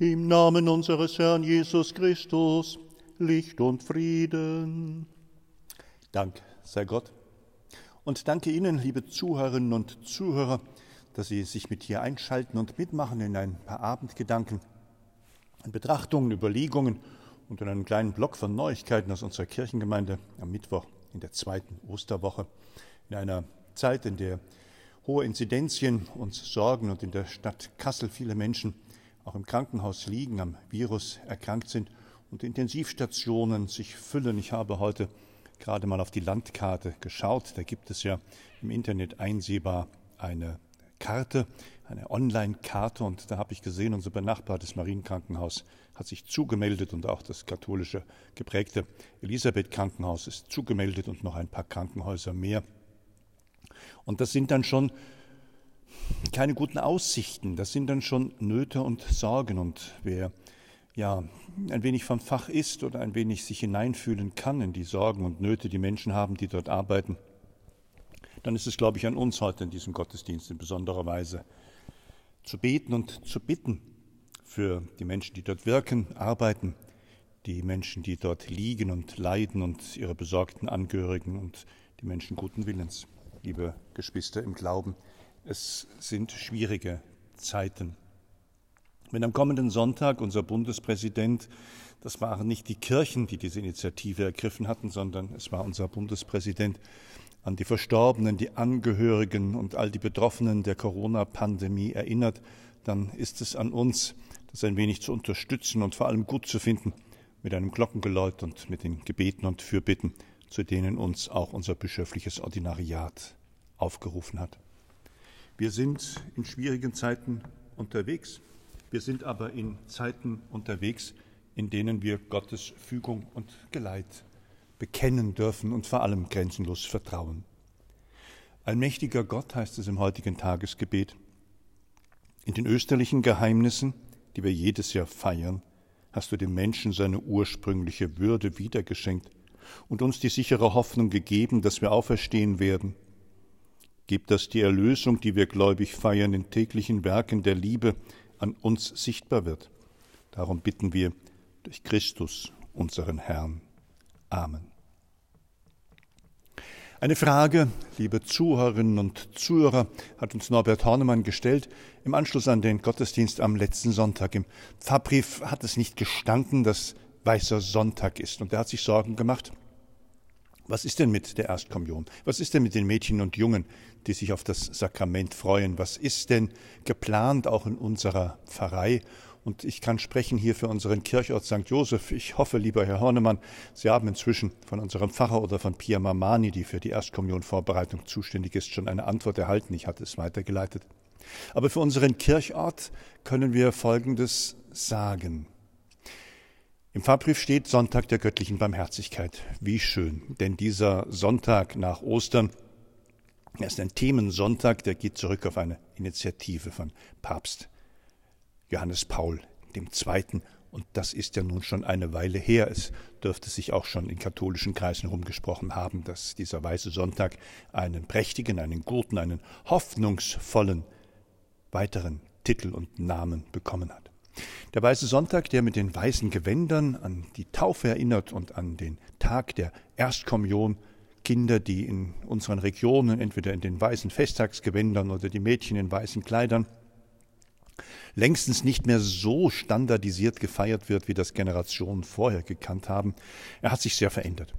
Im Namen unseres Herrn Jesus Christus, Licht und Frieden. Dank sei Gott. Und danke Ihnen, liebe Zuhörerinnen und Zuhörer, dass Sie sich mit hier einschalten und mitmachen in ein paar Abendgedanken, in Betrachtungen, Überlegungen und in einem kleinen Block von Neuigkeiten aus unserer Kirchengemeinde am Mittwoch in der zweiten Osterwoche. In einer Zeit, in der hohe Inzidenzien uns sorgen und in der Stadt Kassel viele Menschen auch im Krankenhaus liegen, am Virus erkrankt sind und Intensivstationen sich füllen. Ich habe heute gerade mal auf die Landkarte geschaut. Da gibt es ja im Internet einsehbar eine Karte, eine Online-Karte. Und da habe ich gesehen, unser benachbartes Marienkrankenhaus hat sich zugemeldet und auch das katholische geprägte Elisabeth-Krankenhaus ist zugemeldet und noch ein paar Krankenhäuser mehr. Und das sind dann schon keine guten Aussichten, das sind dann schon Nöte und Sorgen. Und wer ja ein wenig vom Fach ist oder ein wenig sich hineinfühlen kann in die Sorgen und Nöte, die Menschen haben, die dort arbeiten, dann ist es, glaube ich, an uns heute in diesem Gottesdienst in besonderer Weise zu beten und zu bitten für die Menschen, die dort wirken, arbeiten, die Menschen, die dort liegen und leiden und ihre besorgten Angehörigen und die Menschen guten Willens. Liebe Geschwister im Glauben, es sind schwierige Zeiten. Wenn am kommenden Sonntag unser Bundespräsident, das waren nicht die Kirchen, die diese Initiative ergriffen hatten, sondern es war unser Bundespräsident, an die Verstorbenen, die Angehörigen und all die Betroffenen der Corona-Pandemie erinnert, dann ist es an uns, das ein wenig zu unterstützen und vor allem gut zu finden mit einem Glockengeläut und mit den Gebeten und Fürbitten, zu denen uns auch unser bischöfliches Ordinariat aufgerufen hat. Wir sind in schwierigen Zeiten unterwegs. Wir sind aber in Zeiten unterwegs, in denen wir Gottes Fügung und Geleit bekennen dürfen und vor allem grenzenlos vertrauen. Allmächtiger Gott heißt es im heutigen Tagesgebet. In den österlichen Geheimnissen, die wir jedes Jahr feiern, hast du dem Menschen seine ursprüngliche Würde wiedergeschenkt und uns die sichere Hoffnung gegeben, dass wir auferstehen werden. Gib, dass die Erlösung, die wir gläubig feiern, in täglichen Werken der Liebe an uns sichtbar wird. Darum bitten wir durch Christus, unseren Herrn. Amen. Eine Frage, liebe Zuhörerinnen und Zuhörer, hat uns Norbert Hornemann gestellt im Anschluss an den Gottesdienst am letzten Sonntag. Im Pfarrbrief hat es nicht gestanden, dass Weißer Sonntag ist. Und er hat sich Sorgen gemacht. Was ist denn mit der Erstkommunion? Was ist denn mit den Mädchen und Jungen, die sich auf das Sakrament freuen? Was ist denn geplant auch in unserer Pfarrei? Und ich kann sprechen hier für unseren Kirchort St. Joseph. Ich hoffe, lieber Herr Hornemann, Sie haben inzwischen von unserem Pfarrer oder von Pia Mamani, die für die Erstkommunionvorbereitung zuständig ist, schon eine Antwort erhalten. Ich hatte es weitergeleitet. Aber für unseren Kirchort können wir Folgendes sagen. Im Fahrbrief steht Sonntag der göttlichen Barmherzigkeit. Wie schön, denn dieser Sonntag nach Ostern ist ein Themensonntag, der geht zurück auf eine Initiative von Papst Johannes Paul II. Und das ist ja nun schon eine Weile her. Es dürfte sich auch schon in katholischen Kreisen rumgesprochen haben, dass dieser Weiße Sonntag einen prächtigen, einen guten, einen hoffnungsvollen weiteren Titel und Namen bekommen hat. Der Weiße Sonntag, der mit den weißen Gewändern an die Taufe erinnert und an den Tag der Erstkommunion, Kinder, die in unseren Regionen entweder in den weißen Festtagsgewändern oder die Mädchen in weißen Kleidern längstens nicht mehr so standardisiert gefeiert wird, wie das Generationen vorher gekannt haben. Er hat sich sehr verändert.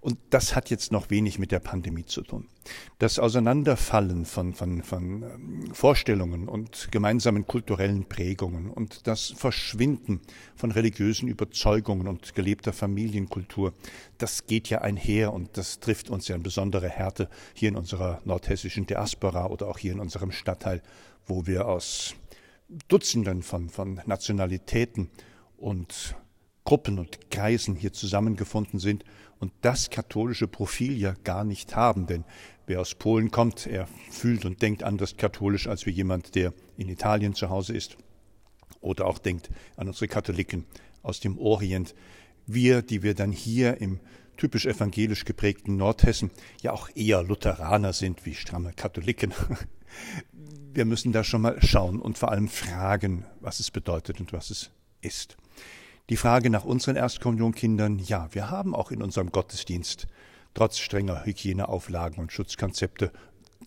Und das hat jetzt noch wenig mit der Pandemie zu tun. Das Auseinanderfallen von, von, von ähm, Vorstellungen und gemeinsamen kulturellen Prägungen und das Verschwinden von religiösen Überzeugungen und gelebter Familienkultur, das geht ja einher und das trifft uns ja in besondere Härte hier in unserer nordhessischen Diaspora oder auch hier in unserem Stadtteil, wo wir aus Dutzenden von, von Nationalitäten und Gruppen und Kreisen hier zusammengefunden sind und das katholische Profil ja gar nicht haben. Denn wer aus Polen kommt, er fühlt und denkt anders katholisch als wie jemand, der in Italien zu Hause ist. Oder auch denkt an unsere Katholiken aus dem Orient. Wir, die wir dann hier im typisch evangelisch geprägten Nordhessen ja auch eher Lutheraner sind wie stramme Katholiken, wir müssen da schon mal schauen und vor allem fragen, was es bedeutet und was es ist. Die Frage nach unseren Erstkommunionkindern, ja, wir haben auch in unserem Gottesdienst trotz strenger Hygieneauflagen und Schutzkonzepte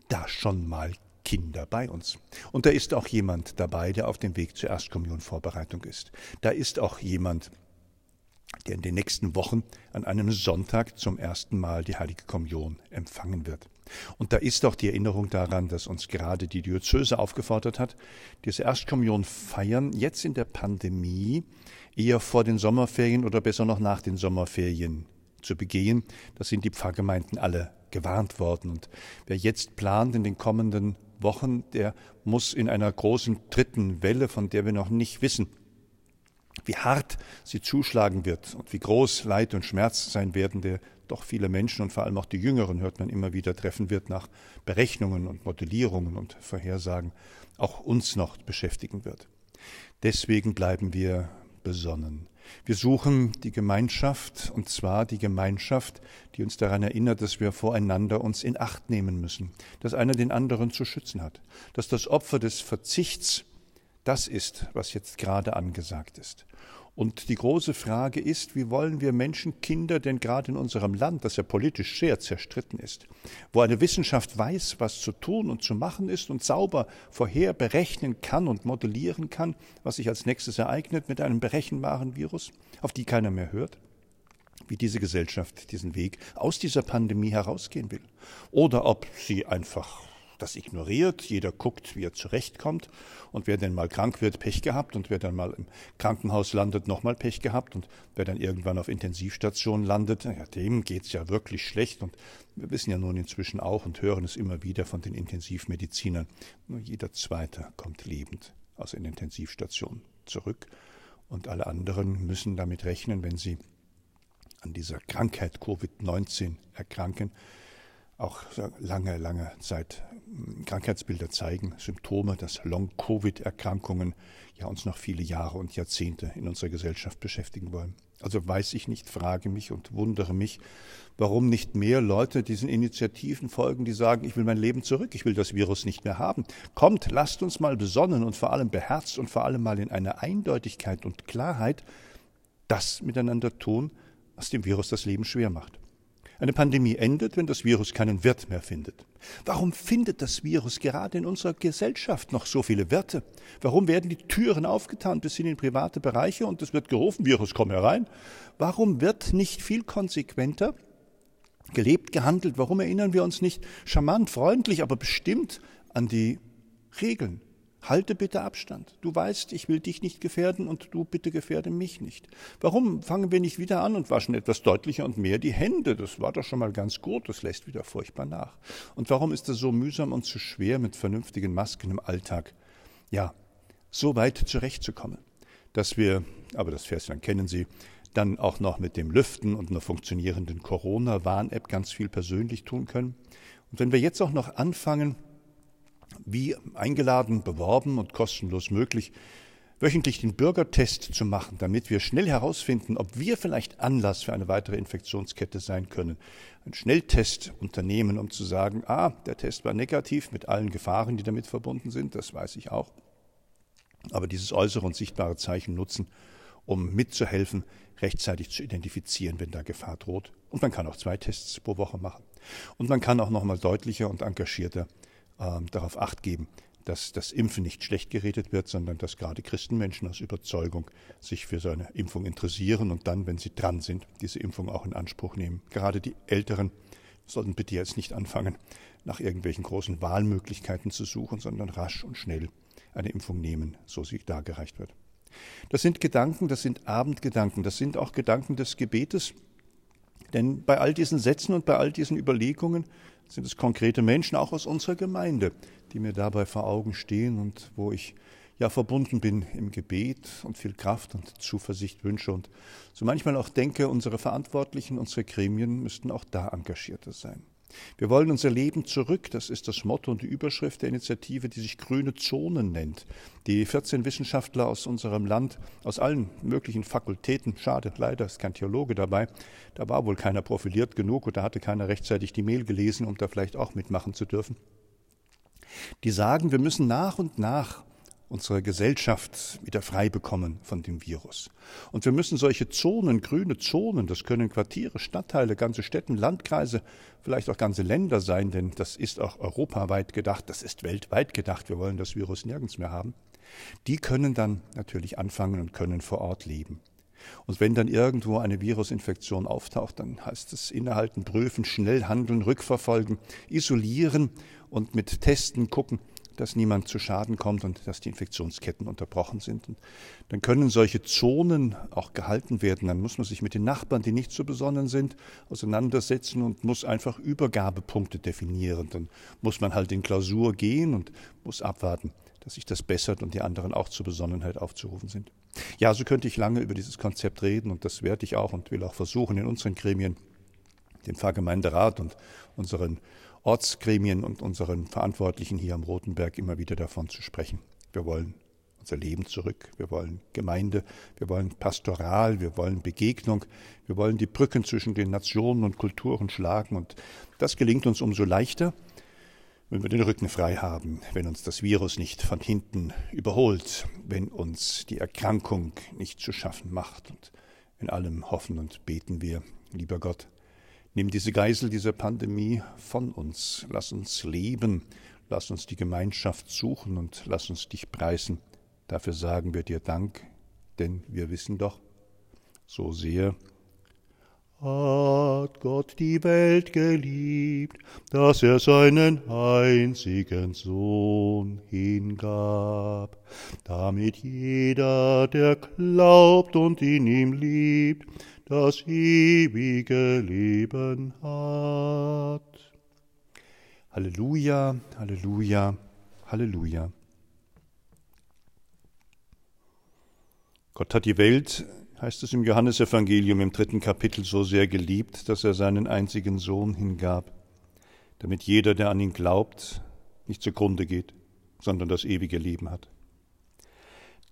da schon mal Kinder bei uns. Und da ist auch jemand dabei, der auf dem Weg zur Erstkommunionvorbereitung ist. Da ist auch jemand, der in den nächsten Wochen an einem Sonntag zum ersten Mal die Heilige Kommunion empfangen wird. Und da ist auch die Erinnerung daran, dass uns gerade die Diözese aufgefordert hat, diese Erstkommunion feiern, jetzt in der Pandemie, eher vor den Sommerferien oder besser noch nach den Sommerferien zu begehen. Da sind die Pfarrgemeinden alle gewarnt worden. Und wer jetzt plant in den kommenden Wochen, der muss in einer großen dritten Welle, von der wir noch nicht wissen, wie hart sie zuschlagen wird und wie groß Leid und Schmerz sein werden, der doch viele Menschen und vor allem auch die Jüngeren, hört man immer wieder, treffen wird nach Berechnungen und Modellierungen und Vorhersagen, auch uns noch beschäftigen wird. Deswegen bleiben wir besonnen. Wir suchen die Gemeinschaft, und zwar die Gemeinschaft, die uns daran erinnert, dass wir voreinander uns in Acht nehmen müssen, dass einer den anderen zu schützen hat, dass das Opfer des Verzichts das ist, was jetzt gerade angesagt ist. Und die große Frage ist, wie wollen wir Menschenkinder denn gerade in unserem Land, das ja politisch sehr zerstritten ist, wo eine Wissenschaft weiß, was zu tun und zu machen ist und sauber vorher berechnen kann und modellieren kann, was sich als nächstes ereignet mit einem berechenbaren Virus, auf die keiner mehr hört? wie diese Gesellschaft diesen Weg aus dieser Pandemie herausgehen will. Oder ob sie einfach das ignoriert, jeder guckt, wie er zurechtkommt. Und wer denn mal krank wird, Pech gehabt. Und wer dann mal im Krankenhaus landet, nochmal Pech gehabt. Und wer dann irgendwann auf Intensivstation landet, ja, dem geht's ja wirklich schlecht. Und wir wissen ja nun inzwischen auch und hören es immer wieder von den Intensivmedizinern, nur jeder Zweite kommt lebend aus einer Intensivstation zurück. Und alle anderen müssen damit rechnen, wenn sie an dieser Krankheit Covid-19 erkranken, auch lange, lange Zeit hm, Krankheitsbilder zeigen, Symptome, dass Long-Covid-Erkrankungen ja uns noch viele Jahre und Jahrzehnte in unserer Gesellschaft beschäftigen wollen. Also weiß ich nicht, frage mich und wundere mich, warum nicht mehr Leute diesen Initiativen folgen, die sagen, ich will mein Leben zurück, ich will das Virus nicht mehr haben. Kommt, lasst uns mal besonnen und vor allem beherzt und vor allem mal in einer Eindeutigkeit und Klarheit das miteinander tun, was dem Virus das Leben schwer macht. Eine Pandemie endet, wenn das Virus keinen Wirt mehr findet. Warum findet das Virus gerade in unserer Gesellschaft noch so viele Wirte? Warum werden die Türen aufgetan bis in private Bereiche und es wird gerufen, Virus, komm herein? Warum wird nicht viel konsequenter gelebt, gehandelt? Warum erinnern wir uns nicht charmant, freundlich, aber bestimmt an die Regeln? Halte bitte Abstand. Du weißt, ich will dich nicht gefährden und du bitte gefährde mich nicht. Warum fangen wir nicht wieder an und waschen etwas deutlicher und mehr die Hände? Das war doch schon mal ganz gut, das lässt wieder furchtbar nach. Und warum ist es so mühsam und so schwer, mit vernünftigen Masken im Alltag, ja, so weit zurechtzukommen, dass wir, aber das Verschen kennen Sie, dann auch noch mit dem Lüften und einer funktionierenden Corona-Warn-App ganz viel persönlich tun können. Und wenn wir jetzt auch noch anfangen, wie eingeladen, beworben und kostenlos möglich, wöchentlich den Bürgertest zu machen, damit wir schnell herausfinden, ob wir vielleicht Anlass für eine weitere Infektionskette sein können. Ein Schnelltest unternehmen, um zu sagen, ah, der Test war negativ mit allen Gefahren, die damit verbunden sind, das weiß ich auch. Aber dieses äußere und sichtbare Zeichen nutzen, um mitzuhelfen, rechtzeitig zu identifizieren, wenn da Gefahr droht. Und man kann auch zwei Tests pro Woche machen. Und man kann auch noch mal deutlicher und engagierter darauf acht geben, dass das Impfen nicht schlecht geredet wird, sondern dass gerade Christenmenschen aus Überzeugung sich für so eine Impfung interessieren und dann, wenn sie dran sind, diese Impfung auch in Anspruch nehmen. Gerade die Älteren sollten bitte jetzt nicht anfangen, nach irgendwelchen großen Wahlmöglichkeiten zu suchen, sondern rasch und schnell eine Impfung nehmen, so sie dargereicht wird. Das sind Gedanken, das sind Abendgedanken, das sind auch Gedanken des Gebetes, denn bei all diesen Sätzen und bei all diesen Überlegungen sind es konkrete Menschen, auch aus unserer Gemeinde, die mir dabei vor Augen stehen und wo ich ja verbunden bin im Gebet und viel Kraft und Zuversicht wünsche und so manchmal auch denke, unsere Verantwortlichen, unsere Gremien müssten auch da engagierter sein. Wir wollen unser Leben zurück, das ist das Motto und die Überschrift der Initiative, die sich Grüne Zonen nennt. Die 14 Wissenschaftler aus unserem Land, aus allen möglichen Fakultäten, schade, leider ist kein Theologe dabei, da war wohl keiner profiliert genug oder hatte keiner rechtzeitig die Mail gelesen, um da vielleicht auch mitmachen zu dürfen. Die sagen, wir müssen nach und nach unsere Gesellschaft wieder frei bekommen von dem Virus. Und wir müssen solche Zonen, grüne Zonen, das können Quartiere, Stadtteile, ganze Städten, Landkreise, vielleicht auch ganze Länder sein, denn das ist auch europaweit gedacht, das ist weltweit gedacht, wir wollen das Virus nirgends mehr haben. Die können dann natürlich anfangen und können vor Ort leben. Und wenn dann irgendwo eine Virusinfektion auftaucht, dann heißt es innehalten, prüfen, schnell handeln, rückverfolgen, isolieren und mit Testen gucken, dass niemand zu Schaden kommt und dass die Infektionsketten unterbrochen sind. Und dann können solche Zonen auch gehalten werden. Dann muss man sich mit den Nachbarn, die nicht so besonnen sind, auseinandersetzen und muss einfach Übergabepunkte definieren. Dann muss man halt in Klausur gehen und muss abwarten, dass sich das bessert und die anderen auch zur Besonnenheit aufzurufen sind. Ja, so könnte ich lange über dieses Konzept reden und das werde ich auch und will auch versuchen, in unseren Gremien, dem Pfarrgemeinderat und unseren Ortsgremien und unseren Verantwortlichen hier am Rotenberg immer wieder davon zu sprechen. Wir wollen unser Leben zurück, wir wollen Gemeinde, wir wollen Pastoral, wir wollen Begegnung, wir wollen die Brücken zwischen den Nationen und Kulturen schlagen. Und das gelingt uns umso leichter, wenn wir den Rücken frei haben, wenn uns das Virus nicht von hinten überholt, wenn uns die Erkrankung nicht zu schaffen macht. Und in allem hoffen und beten wir, lieber Gott, nimm diese Geisel dieser Pandemie von uns, lass uns leben, lass uns die Gemeinschaft suchen und lass uns dich preisen. Dafür sagen wir dir Dank, denn wir wissen doch, so sehr hat Gott die Welt geliebt, dass er seinen einzigen Sohn hingab, damit jeder, der glaubt und in ihm liebt, das ewige Leben hat. Halleluja, Halleluja, Halleluja. Gott hat die Welt heißt es im Johannesevangelium im dritten Kapitel, so sehr geliebt, dass er seinen einzigen Sohn hingab, damit jeder, der an ihn glaubt, nicht zugrunde geht, sondern das ewige Leben hat.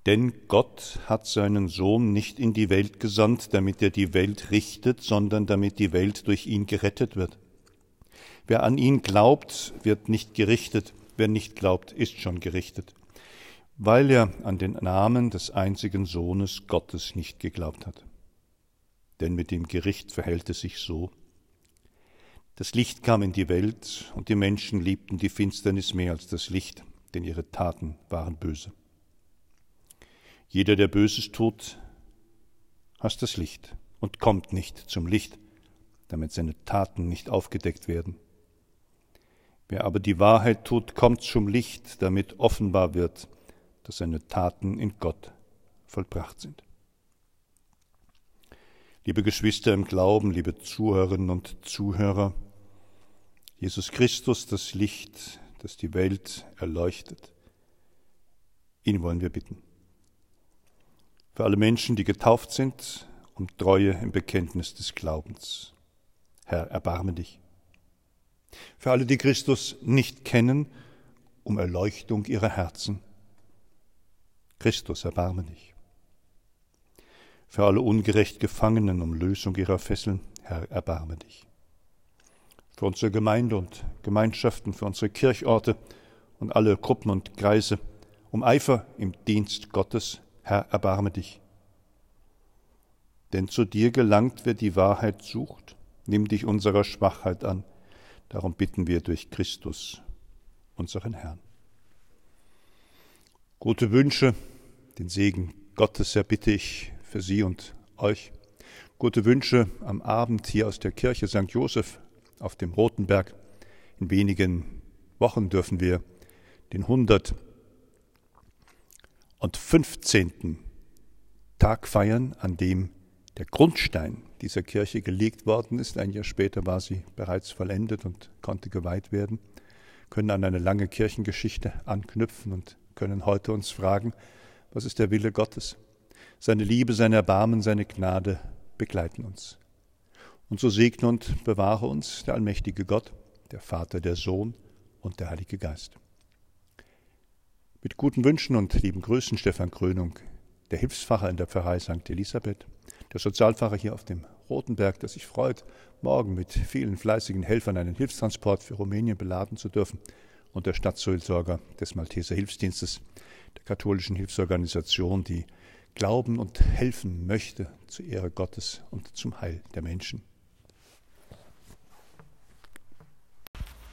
Denn Gott hat seinen Sohn nicht in die Welt gesandt, damit er die Welt richtet, sondern damit die Welt durch ihn gerettet wird. Wer an ihn glaubt, wird nicht gerichtet, wer nicht glaubt, ist schon gerichtet weil er an den Namen des einzigen Sohnes Gottes nicht geglaubt hat. Denn mit dem Gericht verhält es sich so. Das Licht kam in die Welt, und die Menschen liebten die Finsternis mehr als das Licht, denn ihre Taten waren böse. Jeder, der Böses tut, hasst das Licht und kommt nicht zum Licht, damit seine Taten nicht aufgedeckt werden. Wer aber die Wahrheit tut, kommt zum Licht, damit offenbar wird, dass seine Taten in Gott vollbracht sind. Liebe Geschwister im Glauben, liebe Zuhörerinnen und Zuhörer, Jesus Christus, das Licht, das die Welt erleuchtet, ihn wollen wir bitten. Für alle Menschen, die getauft sind, um Treue im Bekenntnis des Glaubens. Herr, erbarme dich. Für alle, die Christus nicht kennen, um Erleuchtung ihrer Herzen Christus, erbarme dich. Für alle ungerecht Gefangenen um Lösung ihrer Fesseln, Herr, erbarme dich. Für unsere Gemeinde und Gemeinschaften, für unsere Kirchorte und alle Gruppen und Kreise, um Eifer im Dienst Gottes, Herr, erbarme dich. Denn zu dir gelangt, wer die Wahrheit sucht, nimm dich unserer Schwachheit an. Darum bitten wir durch Christus, unseren Herrn. Gute Wünsche, den Segen Gottes erbitte ich für Sie und euch. Gute Wünsche am Abend hier aus der Kirche St. Joseph auf dem Rotenberg. In wenigen Wochen dürfen wir den 115. Tag feiern, an dem der Grundstein dieser Kirche gelegt worden ist. Ein Jahr später war sie bereits vollendet und konnte geweiht werden. können an eine lange Kirchengeschichte anknüpfen und können heute uns fragen, was ist der Wille Gottes? Seine Liebe, sein Erbarmen, seine Gnade begleiten uns. Und so segne und bewahre uns der allmächtige Gott, der Vater, der Sohn und der Heilige Geist. Mit guten Wünschen und lieben Grüßen Stefan Krönung, der Hilfsfacher in der Pfarrei St. Elisabeth, der Sozialpfarrer hier auf dem Rotenberg, der sich freut, morgen mit vielen fleißigen Helfern einen Hilfstransport für Rumänien beladen zu dürfen, und der Stadtseelsorger des Malteser Hilfsdienstes, der katholischen Hilfsorganisation, die glauben und helfen möchte zur Ehre Gottes und zum Heil der Menschen.